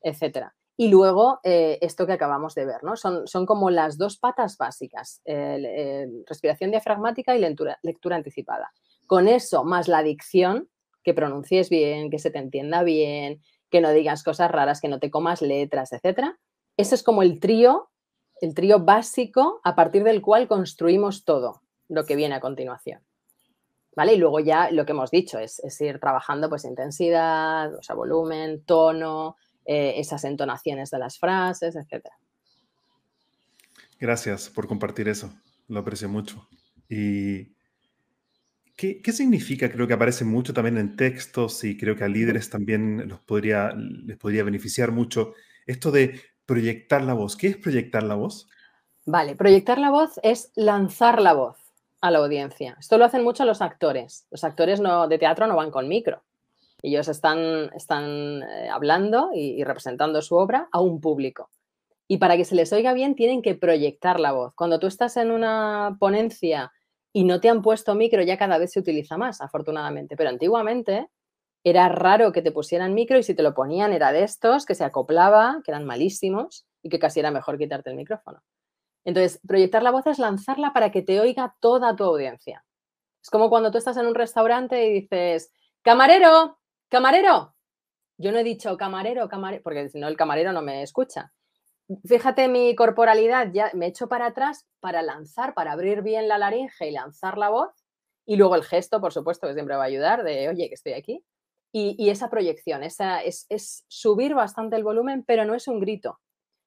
etc. Y luego, eh, esto que acabamos de ver, ¿no? Son, son como las dos patas básicas, respiración diafragmática y lectura, anticipada. Con eso, más la dicción, que pronuncies bien, que se te entienda bien, que no digas cosas raras, que no te comas letras, etc. Ese es como el trío el trío básico a partir del cual construimos todo lo que viene a continuación. ¿Vale? Y luego ya lo que hemos dicho es, ir trabajando pues intensidad, o volumen, tono, eh, esas entonaciones de las frases, etc. Gracias por compartir eso, lo aprecio mucho. ¿Y qué, qué significa? Creo que aparece mucho también en textos y creo que a líderes también los podría, les podría beneficiar mucho esto de proyectar la voz. ¿Qué es proyectar la voz? Vale, proyectar la voz es lanzar la voz a la audiencia. Esto lo hacen mucho los actores. Los actores no, de teatro no van con micro. Ellos están, están eh, hablando y, representando su obra a un público. Y para que se les oiga bien tienen que proyectar la voz. Cuando tú estás en una ponencia y no te han puesto micro, ya cada vez se utiliza más, afortunadamente. Pero antiguamente era raro que te pusieran micro y si te lo ponían era de estos que se acoplaba, que eran malísimos y que casi era mejor quitarte el micrófono. Entonces, proyectar la voz es lanzarla para que te oiga toda tu audiencia. Es como cuando tú estás en un restaurante y dices, camarero, camarero. Yo no he dicho camarero, camarero, porque si no el camarero no me escucha. Fíjate mi corporalidad, ya me echo para atrás para lanzar, para abrir bien la laringe y lanzar la voz. Y luego el gesto, por supuesto, que siempre va a ayudar, de, oye, que estoy aquí. Y, esa proyección, esa, es, subir bastante el volumen, pero no es un grito.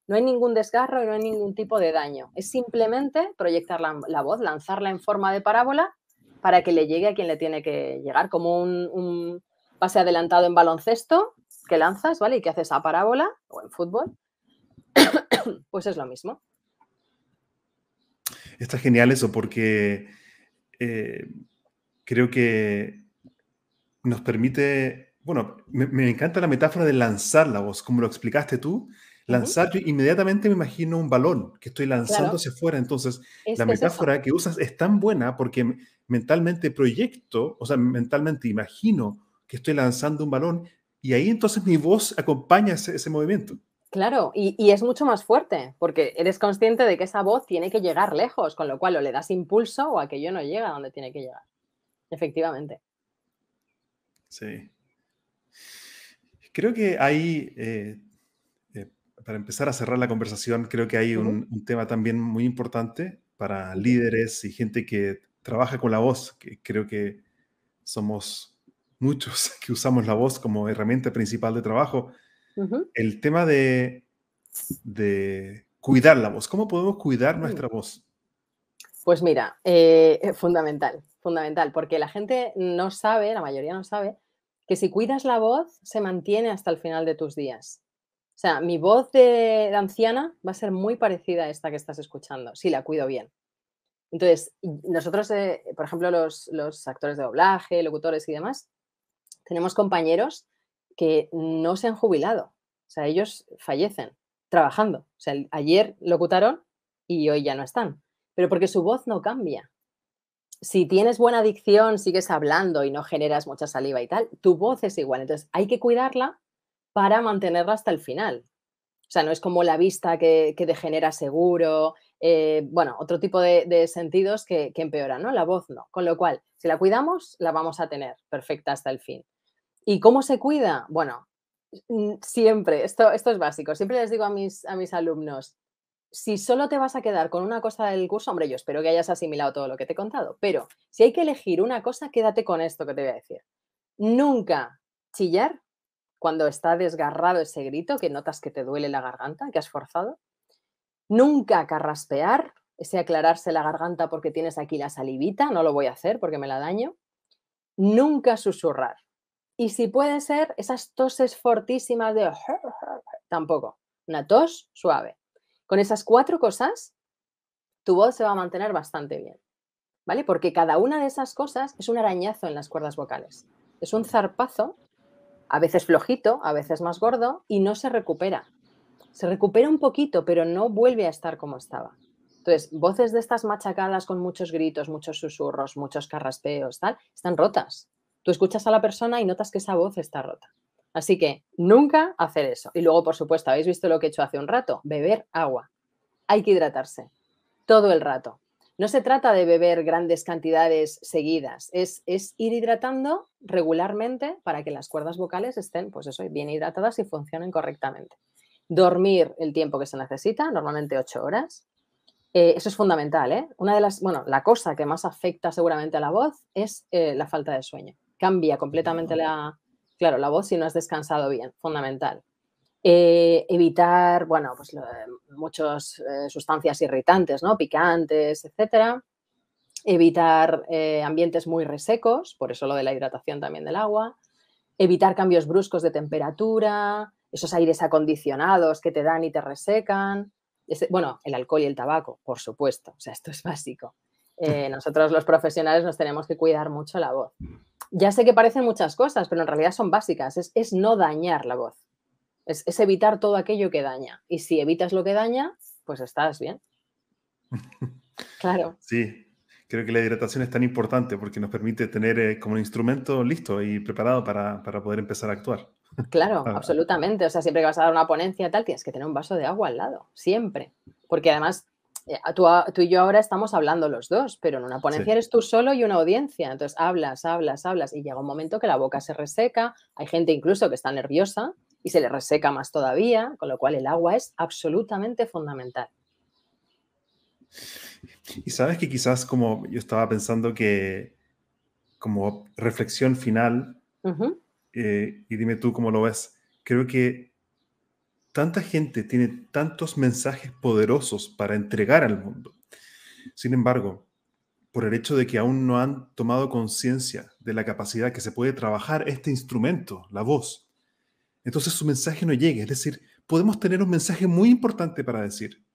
No hay ningún desgarro y no hay ningún tipo de daño. Es simplemente proyectar la, voz, lanzarla en forma de parábola para que le llegue a quien le tiene que llegar, como un, pase adelantado en baloncesto que lanzas, ¿vale? Y que haces a parábola o en fútbol. pues es lo mismo. Está genial eso porque eh, creo que nos permite, bueno, me, encanta la metáfora de lanzar la voz, como lo explicaste tú. Lanzar, yo inmediatamente me imagino un balón que estoy lanzando hacia afuera. Entonces, la metáfora que usas es tan buena porque mentalmente proyecto, o sea, mentalmente imagino que estoy lanzando un balón y ahí entonces mi voz acompaña ese, movimiento. Claro, y, y, es mucho más fuerte, porque eres consciente de que esa voz tiene que llegar lejos, con lo cual o le das impulso o aquello no llega a donde tiene que llegar. Efectivamente. Sí. Creo que hay, eh, eh, para empezar a cerrar la conversación, creo que hay un, tema también muy importante para líderes y gente que trabaja con la voz, que creo que somos muchos que usamos la voz como herramienta principal de trabajo. El tema de, de, cuidar la voz. ¿Cómo podemos cuidar nuestra voz? Pues mira, eh, fundamental, fundamental, porque la gente no sabe, la mayoría no sabe, que si cuidas la voz, se mantiene hasta el final de tus días. O sea, mi voz de, anciana va a ser muy parecida a esta que estás escuchando, si la cuido bien. Entonces, nosotros, eh, por ejemplo, los, los, actores de doblaje, locutores y demás, tenemos compañeros que no se han jubilado. O sea, ellos fallecen trabajando. O sea, ayer locutaron y hoy ya no están. Pero porque su voz no cambia si tienes buena dicción, sigues hablando y no generas mucha saliva y tal, tu voz es igual. Entonces, hay que cuidarla para mantenerla hasta el final. O sea, no es como la vista que, que degenera seguro, eh, bueno, otro tipo de, sentidos que, empeoran, ¿no? La voz no. Con lo cual, si la cuidamos, la vamos a tener perfecta hasta el fin. ¿Y cómo se cuida? Bueno, mm, siempre, esto, esto es básico, siempre les digo a mis, a mis alumnos, si solo te vas a quedar con una cosa del curso, hombre, yo espero que hayas asimilado todo lo que te he contado, pero si hay que elegir una cosa, quédate con esto que te voy a decir. Nunca chillar cuando está desgarrado ese grito, que notas que te duele la garganta, que has forzado. Nunca carraspear, ese aclararse la garganta porque tienes aquí la salivita, no lo voy a hacer porque me la daño. Nunca susurrar. Y si puede ser, esas toses fortísimas de... Tampoco. Una tos suave. Con esas cuatro cosas, tu voz se va a mantener bastante bien, ¿vale? Porque cada una de esas cosas es un arañazo en las cuerdas vocales. Es un zarpazo, a veces flojito, a veces más gordo, y no se recupera. Se recupera un poquito, pero no vuelve a estar como estaba. Entonces, voces de estas machacadas con muchos gritos, muchos susurros, muchos carraspeos, tal, están rotas. Tú escuchas a la persona y notas que esa voz está rota. Así que nunca hacer eso. Y luego, por supuesto, habéis visto lo que he hecho hace un rato, beber agua. Hay que hidratarse todo el rato. No se trata de beber grandes cantidades seguidas, es, ir hidratando regularmente para que las cuerdas vocales estén, pues eso, bien hidratadas y funcionen correctamente. Dormir el tiempo que se necesita, normalmente ocho horas. Eh, eso es fundamental, ¿eh? Una de las, bueno, la cosa que más afecta seguramente a la voz es eh, la falta de sueño. Cambia completamente la, Claro, la voz si no has descansado bien, fundamental. Eh, evitar, bueno, pues muchas eh, sustancias irritantes, ¿no? Picantes, etcétera. Evitar eh, ambientes muy resecos, por eso lo de la hidratación también del agua. Evitar cambios bruscos de temperatura, esos aires acondicionados que te dan y te resecan. bueno, el alcohol y el tabaco, por supuesto, o sea, esto es básico. nosotros los profesionales nos tenemos que cuidar mucho la voz ya sé que parecen muchas cosas, pero en realidad son básicas. Es, no dañar la voz. Es, evitar todo aquello que daña. Y si evitas lo que daña, pues estás bien. Claro. Sí, creo que la hidratación es tan importante porque nos permite tener eh, como un instrumento listo y preparado para, poder empezar a actuar. Claro, absolutamente. O sea, siempre que vas a dar una ponencia tal, tienes que tener un vaso de agua al lado, siempre. Porque además eh, tú, y yo ahora estamos hablando los dos, pero en una ponencia eres tú solo y una audiencia. Entonces hablas, hablas, hablas y llega un momento que la boca se reseca. Hay gente incluso que está nerviosa y se le reseca más todavía, con lo cual el agua es absolutamente fundamental. Y sabes que quizás como yo estaba pensando que como reflexión final, eh, y dime tú cómo lo ves, creo que tanta gente tiene tantos mensajes poderosos para entregar al mundo. Sin embargo, por el hecho de que aún no han tomado conciencia de la capacidad que se puede trabajar este instrumento, la voz, entonces su mensaje no llega. Es decir, podemos tener un mensaje muy importante para decir,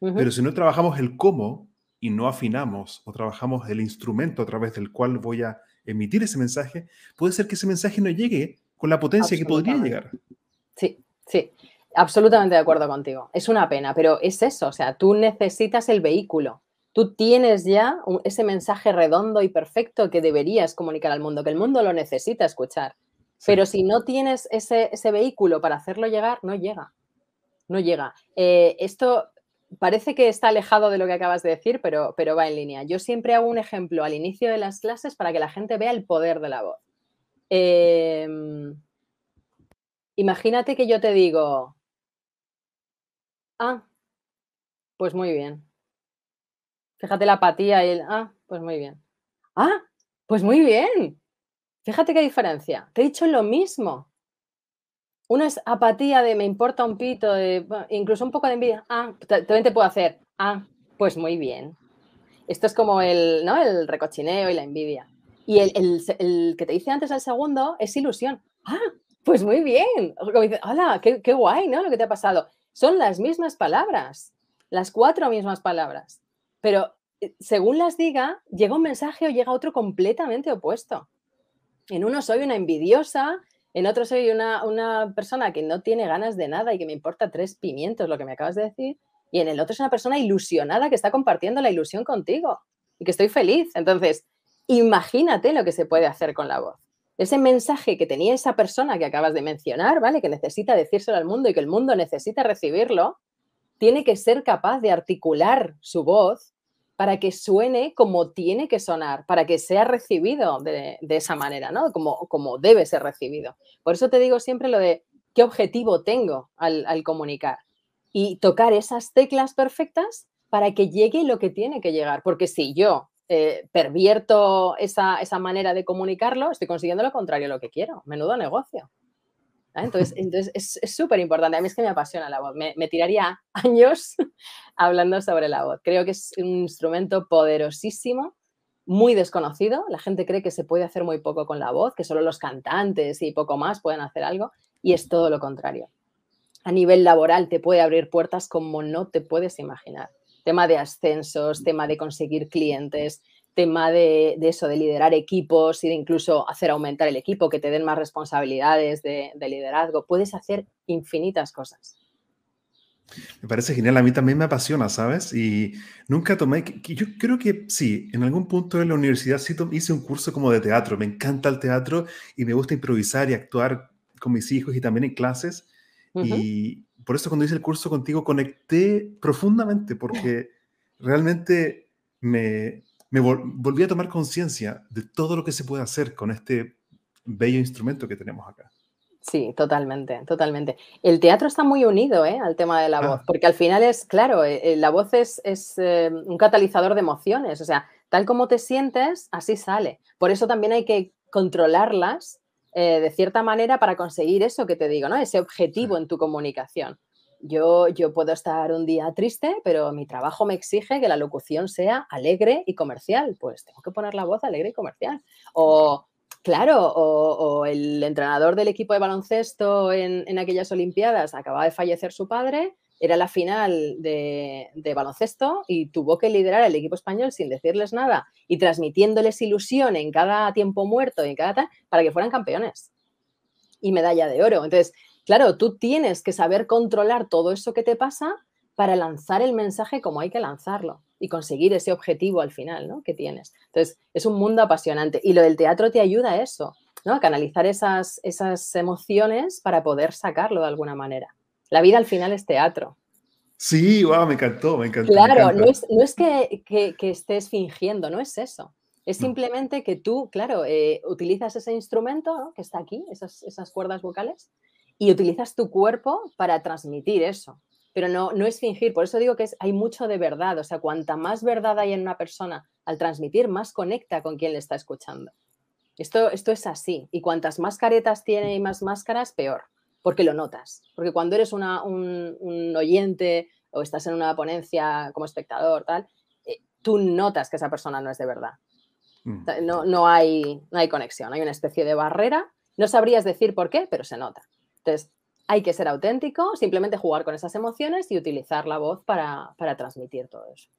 pero si no trabajamos el cómo y no afinamos o trabajamos el instrumento a través del cual voy a emitir ese mensaje, puede ser que ese mensaje no llegue con la potencia que podría llegar. Sí, sí. Absolutamente de acuerdo contigo. Es una pena, pero es eso. O sea, tú necesitas el vehículo. Tú tienes ya ese mensaje redondo y perfecto que deberías comunicar al mundo, que el mundo lo necesita escuchar. Pero si no tienes ese, vehículo para hacerlo llegar, no llega. No llega. Eh, esto parece que está alejado de lo que acabas de decir, pero, pero va en línea. Yo siempre hago un ejemplo al inicio de las clases para que la gente vea el poder de la voz. Em, imagínate que yo te digo, Ah, pues muy bien. Fíjate la apatía y el, ah, pues muy bien. Ah, pues muy bien. Fíjate qué diferencia. Te he dicho lo mismo. Uno es apatía de me importa un pito, de, incluso un poco de envidia. Ah, también te puedo hacer. Ah, pues muy bien. Esto es como el, ¿no? el recochineo y la envidia. Y el, que te dice antes el segundo es ilusión. Ah, pues muy bien. Como hola, qué, qué guay, ¿no? Lo que te ha pasado. Son las mismas palabras, las cuatro mismas palabras. Pero eh, según las diga, llega un mensaje o llega otro completamente opuesto. En uno soy una envidiosa, en otro soy una, una, persona que no tiene ganas de nada y que me importa tres pimientos, lo que me acabas de decir. Y en el otro es una persona ilusionada que está compartiendo la ilusión contigo y que estoy feliz. Entonces, imagínate lo que se puede hacer con la voz. Ese mensaje que tenía esa persona que acabas de mencionar, ¿vale? Que necesita decírselo al mundo y que el mundo necesita recibirlo, tiene que ser capaz de articular su voz para que suene como tiene que sonar, para que sea recibido de, esa manera, ¿no? Como, como, debe ser recibido. Por eso te digo siempre lo de qué objetivo tengo al, comunicar y tocar esas teclas perfectas para que llegue lo que tiene que llegar. Porque si yo eh, pervierto esa, esa, manera de comunicarlo, estoy consiguiendo lo contrario a lo que quiero. Menudo negocio. ¿Ah? Entonces, entonces es súper importante. A mí es que me apasiona la voz. Me, tiraría años hablando sobre la voz. Creo que es un instrumento poderosísimo, muy desconocido. La gente cree que se puede hacer muy poco con la voz, que solo los cantantes y poco más pueden hacer algo. Y es todo lo contrario. A nivel laboral te puede abrir puertas como no te puedes imaginar. Tema de ascensos, tema de conseguir clientes, tema de, eso, de liderar equipos y de incluso hacer aumentar el equipo, que te den más responsabilidades de, liderazgo. Puedes hacer infinitas cosas. Me parece genial, a mí también me apasiona, ¿sabes? Y nunca tomé, yo creo que sí, en algún punto en la universidad sí hice un curso como de teatro, me encanta el teatro y me gusta improvisar y actuar con mis hijos y también en clases. Y por eso cuando hice el curso contigo conecté profundamente porque realmente me, me volví a tomar conciencia de todo lo que se puede hacer con este bello instrumento que tenemos acá. Sí, totalmente, totalmente. El teatro está muy unido ¿eh? al tema de la voz, ah. porque al final es, claro, eh, eh, la voz es, un catalizador de emociones, o sea, tal como te sientes, así sale. Por eso también hay que controlarlas de cierta manera para conseguir eso que te digo, ¿no? Ese objetivo en tu comunicación. Yo, yo puedo estar un día triste, pero mi trabajo me exige que la locución sea alegre y comercial. Pues tengo que poner la voz alegre y comercial. O, claro, o, el entrenador del equipo de baloncesto en, aquellas Olimpiadas acababa de fallecer su padre, era la final de, baloncesto y tuvo que liderar el equipo español sin decirles nada y transmitiéndoles ilusión en cada tiempo muerto y en cada tal para que fueran campeones y medalla de oro. Entonces, Claro, tú tienes que saber controlar todo eso que te pasa para lanzar el mensaje como hay que lanzarlo y conseguir ese objetivo al final ¿no? que tienes. Entonces, es un mundo apasionante y lo del teatro te ayuda a eso, ¿no? a canalizar esas, esas emociones para poder sacarlo de alguna manera. La vida al final es teatro. Sí, wow, me encantó, me encantó. Claro, No, es, no es que, estés fingiendo, no es eso. Es simplemente que tú, claro, eh, utilizas ese instrumento que está aquí, esas, esas cuerdas vocales, y utilizas tu cuerpo para transmitir eso. Pero no, no es fingir, por eso digo que es, hay mucho de verdad, o sea, cuanta más verdad hay en una persona al transmitir, más conecta con quien le está escuchando. Esto, esto es así, y cuantas más caretas tiene y más máscaras, peor, porque lo notas. Porque cuando eres un, oyente o estás en una ponencia como espectador, tal, eh, tú notas que esa persona no es de verdad. Mm. No, no, hay, no hay conexión, hay una especie de barrera. No sabrías decir por qué, pero se nota. Entonces, hay que ser auténtico, simplemente jugar con esas emociones y utilizar la voz para, transmitir todo eso.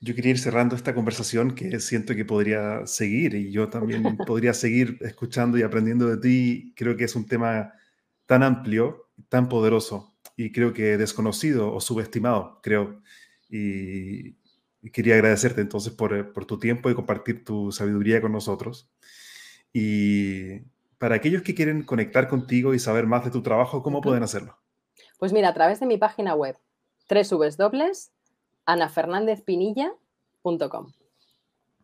Yo quería ir cerrando esta conversación que siento que podría seguir y yo también podría seguir escuchando y aprendiendo de ti. Creo que es un tema tan amplio, tan poderoso y creo que desconocido o subestimado, creo. Y, quería agradecerte entonces por, por, tu tiempo y compartir tu sabiduría con nosotros. Y para aquellos que quieren conectar contigo y saber más de tu trabajo, ¿cómo pueden hacerlo? Pues mira, a través de mi página web, www.anafernandezpinilla.com.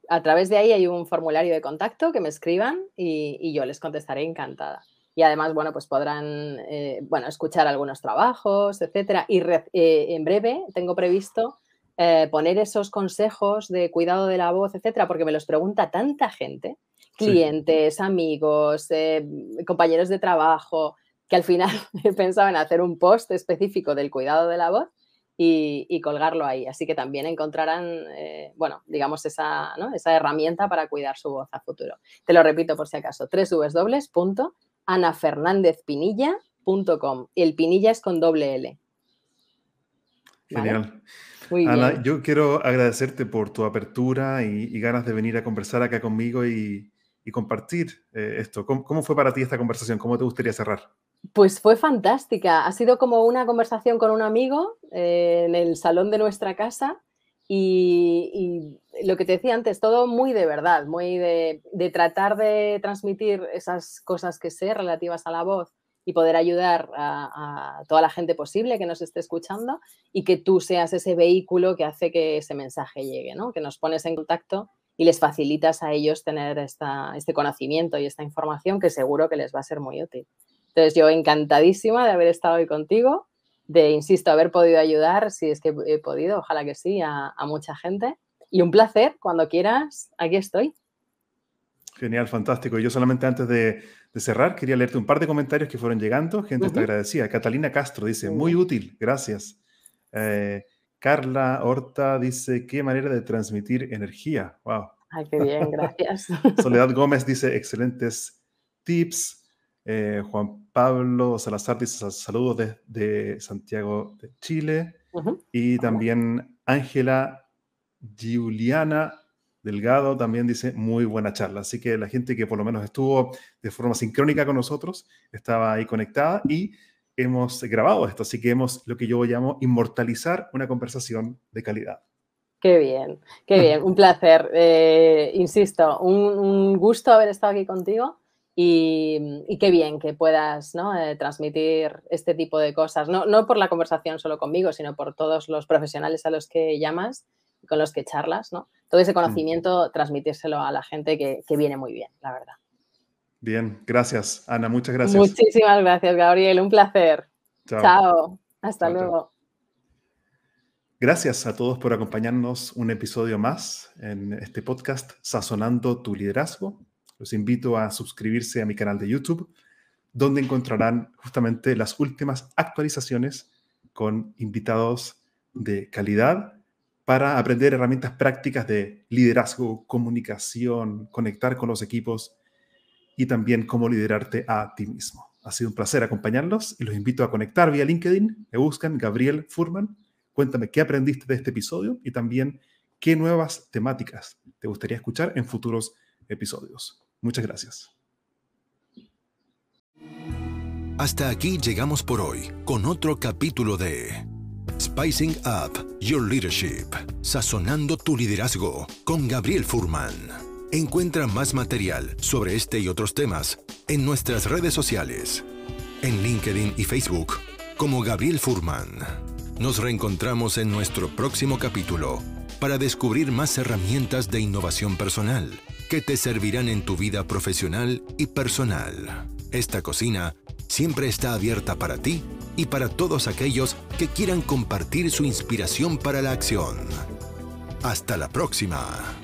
A través de ahí hay un formulario de contacto que me escriban y, yo les contestaré encantada. Y además, bueno, pues podrán, eh, bueno, escuchar algunos trabajos, etcétera. Y eh, en breve tengo previsto eh, poner esos consejos de cuidado de la voz, etcétera, porque me los pregunta tanta gente clientes, amigos, eh, compañeros de trabajo, que al final he pensado en hacer un post específico del cuidado de la voz y, colgarlo ahí. Así que también encontrarán, eh, bueno, digamos, esa, esa herramienta para cuidar su voz a futuro. Te lo repito por si acaso, www.anafernandezpinilla.com. El pinilla es con doble L. Genial. Ana, yo quiero agradecerte por tu apertura y, ganas de venir a conversar acá conmigo y, compartir eh, esto. ¿Cómo, fue para ti esta conversación? ¿Cómo te gustaría cerrar? Pues fue fantástica. Ha sido como una conversación con un amigo eh, en el salón de nuestra casa y, lo que te decía antes, todo muy de verdad, muy de, tratar de transmitir esas cosas que sé relativas a la voz y poder ayudar a, toda la gente posible que nos esté escuchando y que tú seas ese vehículo que hace que ese mensaje llegue, ¿no? que nos pones en contacto y les facilitas a ellos tener este conocimiento y esta información que seguro que les va a ser muy útil. Entonces yo encantadísima de haber estado hoy contigo, de, insisto, haber podido ayudar, si es que he podido, ojalá que sí, a, mucha gente. Y un placer, cuando quieras, aquí estoy. Genial, fantástico. Yo solamente antes de, cerrar quería leerte un par de comentarios que fueron llegando. Gente te agradecía. Catalina Castro dice, muy útil, gracias. Eh, Carla Horta dice, qué manera de transmitir energía. Wow. Ay, qué bien, gracias. Soledad Gómez dice, excelentes tips. Eh, Juan Pablo Salazar dice saludos desde Santiago de Chile. Y también Ángela Giuliana Delgado también dice muy buena charla. Así que la gente que por lo menos estuvo de forma sincrónica con nosotros estaba ahí conectada y hemos grabado esto. Así que hemos lo que yo llamo inmortalizar una conversación de calidad. Qué bien, qué bien, un placer. Eh, insisto, un gusto haber estado aquí contigo y, qué bien que puedas eh, transmitir este tipo de cosas, no, no, por la conversación solo conmigo, sino por todos los profesionales a los que llamas y con los que charlas, ¿no? Todo ese mm. conocimiento, transmitírselo a la gente que, viene muy bien, la verdad. Bien, gracias, Ana, muchas gracias. Muchísimas gracias, Gabriel, un placer. Chao. Hasta luego. Gracias a todos por acompañarnos un episodio más en este podcast Sazonando tu liderazgo. Los invito a suscribirse a mi canal de YouTube, donde encontrarán justamente las últimas actualizaciones con invitados de calidad para aprender herramientas prácticas de liderazgo, comunicación, conectar con los equipos y también cómo liderarte a ti mismo. Ha sido un placer acompañarlos y los invito a conectar vía LinkedIn. Me buscan Gabriel Furman. Cuéntame qué aprendiste de este episodio y también qué nuevas temáticas te gustaría escuchar en futuros episodios. Muchas gracias. Hasta aquí llegamos por hoy con otro capítulo de Spicing Up Your Leadership, sazonando tu liderazgo con Gabriel Furman. Encuentra más material sobre este y otros temas en nuestras redes sociales, en LinkedIn y Facebook como Gabriel Furman. Nos reencontramos en nuestro próximo capítulo para descubrir más herramientas de innovación personal que te servirán en tu vida profesional y personal. Esta cocina siempre está abierta para ti y para todos aquellos que quieran compartir su inspiración para la acción. Hasta la próxima.